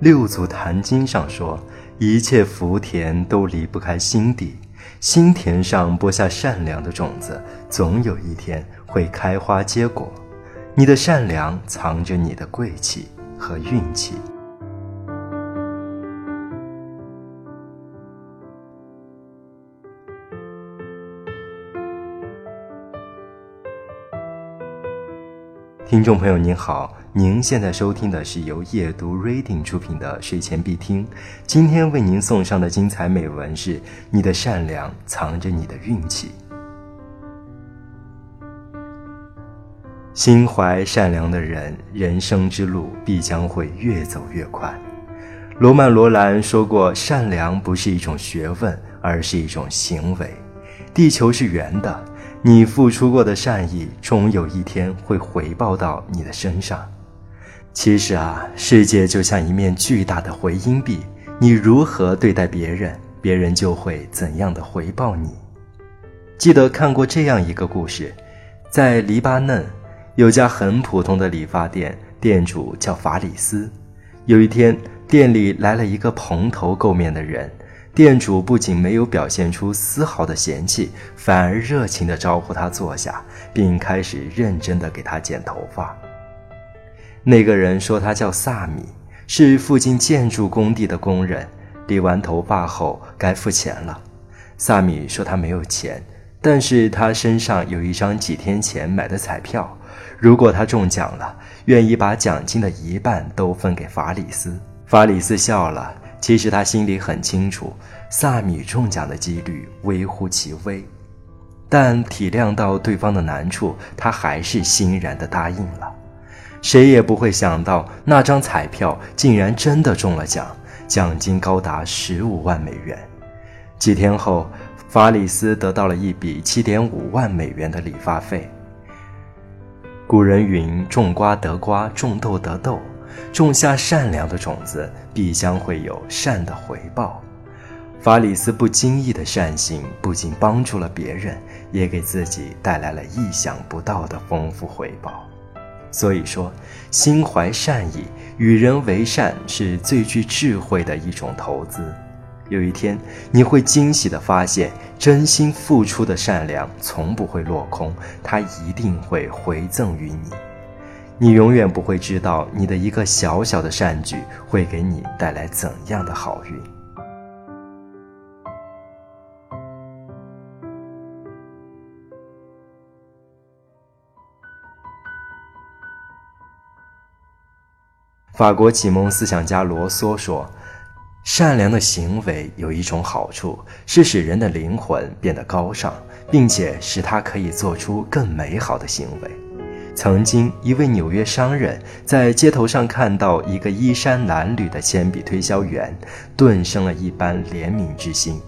六祖坛经上说，一切福田都离不开心地，心田上播下善良的种子，总有一天会开花结果。你的善良藏着你的贵气和运气。听众朋友您好，您现在收听的是由夜读 Reading 出品的睡前必听。今天为您送上的精彩美文是：你的善良藏着你的运气。心怀善良的人，人生之路必将会越走越快。罗曼·罗兰说过：“善良不是一种学问，而是一种行为。地球是圆的。”你付出过的善意，终有一天会回报到你的身上。其实啊，世界就像一面巨大的回音壁，你如何对待别人，别人就会怎样的回报你。记得看过这样一个故事，在黎巴嫩有家很普通的理发店，店主叫法里斯。有一天，店里来了一个蓬头垢面的人。店主不仅没有表现出丝毫的嫌弃，反而热情地招呼他坐下，并开始认真地给他剪头发。那个人说他叫萨米，是附近建筑工地的工人。理完头发后该付钱了。萨米说他没有钱，但是他身上有一张几天前买的彩票，如果他中奖了，愿意把奖金的一半都分给法里斯。法里斯笑了。其实他心里很清楚，萨米中奖的几率微乎其微，但体谅到对方的难处，他还是欣然地答应了。谁也不会想到，那张彩票竟然真的中了奖，奖金高达十五万美元。几天后，法里斯得到了一笔七点五万美元的理发费。古人云：“种瓜得瓜，种豆得豆。”种下善良的种子，必将会有善的回报。法里斯不经意的善行，不仅帮助了别人，也给自己带来了意想不到的丰富回报。所以说，心怀善意，与人为善，是最具智慧的一种投资。有一天，你会惊喜地发现，真心付出的善良从不会落空，它一定会回赠于你。你永远不会知道，你的一个小小的善举会给你带来怎样的好运。法国启蒙思想家罗梭说：“善良的行为有一种好处，是使人的灵魂变得高尚，并且使他可以做出更美好的行为。”曾经，一位纽约商人，在街头上看到一个衣衫褴褛的铅笔推销员，顿生了一般怜悯之心。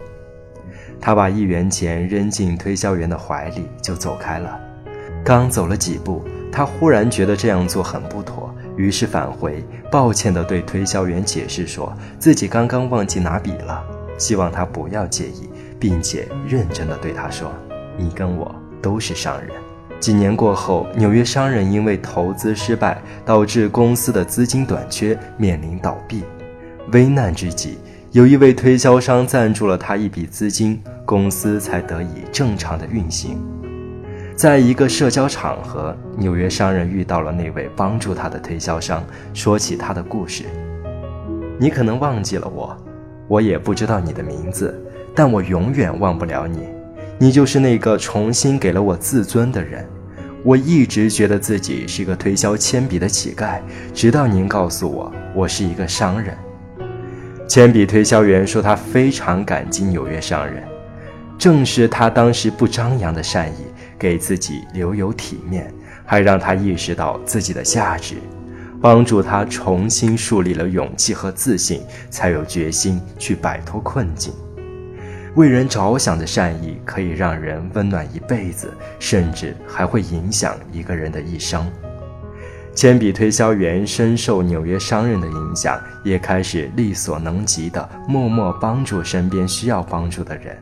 他把一元钱扔进推销员的怀里，就走开了。刚走了几步，他忽然觉得这样做很不妥，于是返回，抱歉地对推销员解释，说自己刚刚忘记拿笔了，希望他不要介意，并且认真地对他说：“你跟我都是商人。”几年过后，纽约商人因为投资失败，导致公司的资金短缺，面临倒闭。危难之际，有一位推销商赞助了他一笔资金，公司才得以正常的运行。在一个社交场合，纽约商人遇到了那位帮助他的推销商，说起他的故事：“你可能忘记了我，我也不知道你的名字，但我永远忘不了你。”你就是那个重新给了我自尊的人。我一直觉得自己是个推销铅笔的乞丐，直到您告诉我我是一个商人。铅笔推销员说他非常感激纽约商人，正是他当时不张扬的善意，给自己留有体面，还让他意识到自己的价值，帮助他重新树立了勇气和自信，才有决心去摆脱困境。为人着想的善意可以让人温暖一辈子，甚至还会影响一个人的一生。铅笔推销员深受纽约商人的影响，也开始力所能及的默默帮助身边需要帮助的人，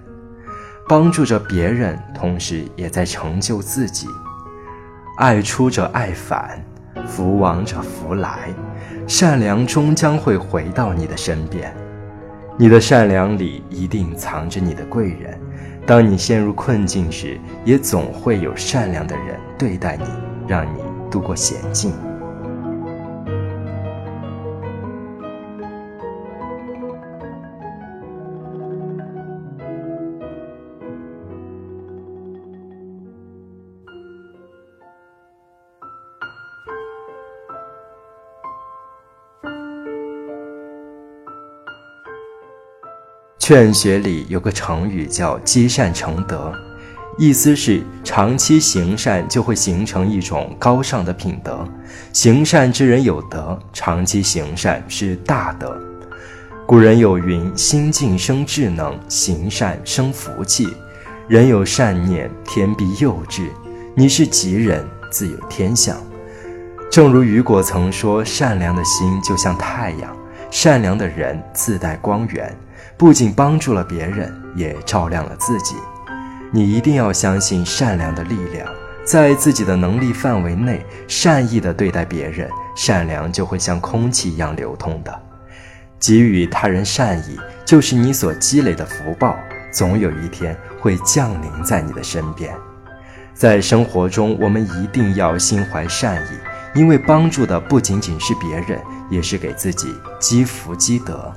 帮助着别人，同时也在成就自己。爱出者爱返，福往者福来。善良终将会回到你的身边。你的善良里一定藏着你的贵人。当你陷入困境时，也总会有善良的人对待你，让你度过险境。劝学里有个成语叫“积善成德”，意思是长期行善就会形成一种高尚的品德。行善之人有德，长期行善是大德。古人有云：“心静生智能，行善生福气。”人有善念，天必佑之。你是吉人，自有天相。正如雨果曾说：“善良的心就像太阳，善良的人自带光源。”不仅帮助了别人，也照亮了自己。你一定要相信善良的力量，在自己的能力范围内，善意的对待别人，善良就会像空气一样流通的。给予他人善意，就是你所积累的福报，总有一天会降临在你的身边。在生活中，我们一定要心怀善意，因为帮助的不仅仅是别人，也是给自己积福积德。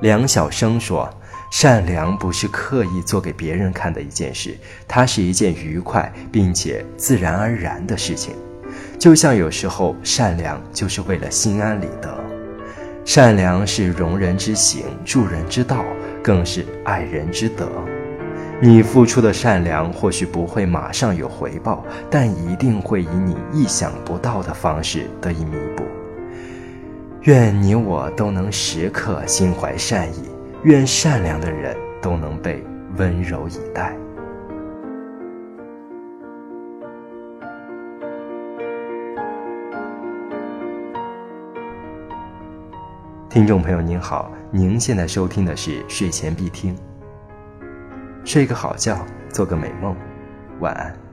梁晓声说：“善良不是刻意做给别人看的一件事，它是一件愉快并且自然而然的事情。就像有时候，善良就是为了心安理得。善良是容人之行，助人之道，更是爱人之德。你付出的善良或许不会马上有回报，但一定会以你意想不到的方式得以弥补。”愿你我都能时刻心怀善意，愿善良的人都能被温柔以待。听众朋友您好，您现在收听的是睡前必听。睡个好觉，做个美梦，晚安。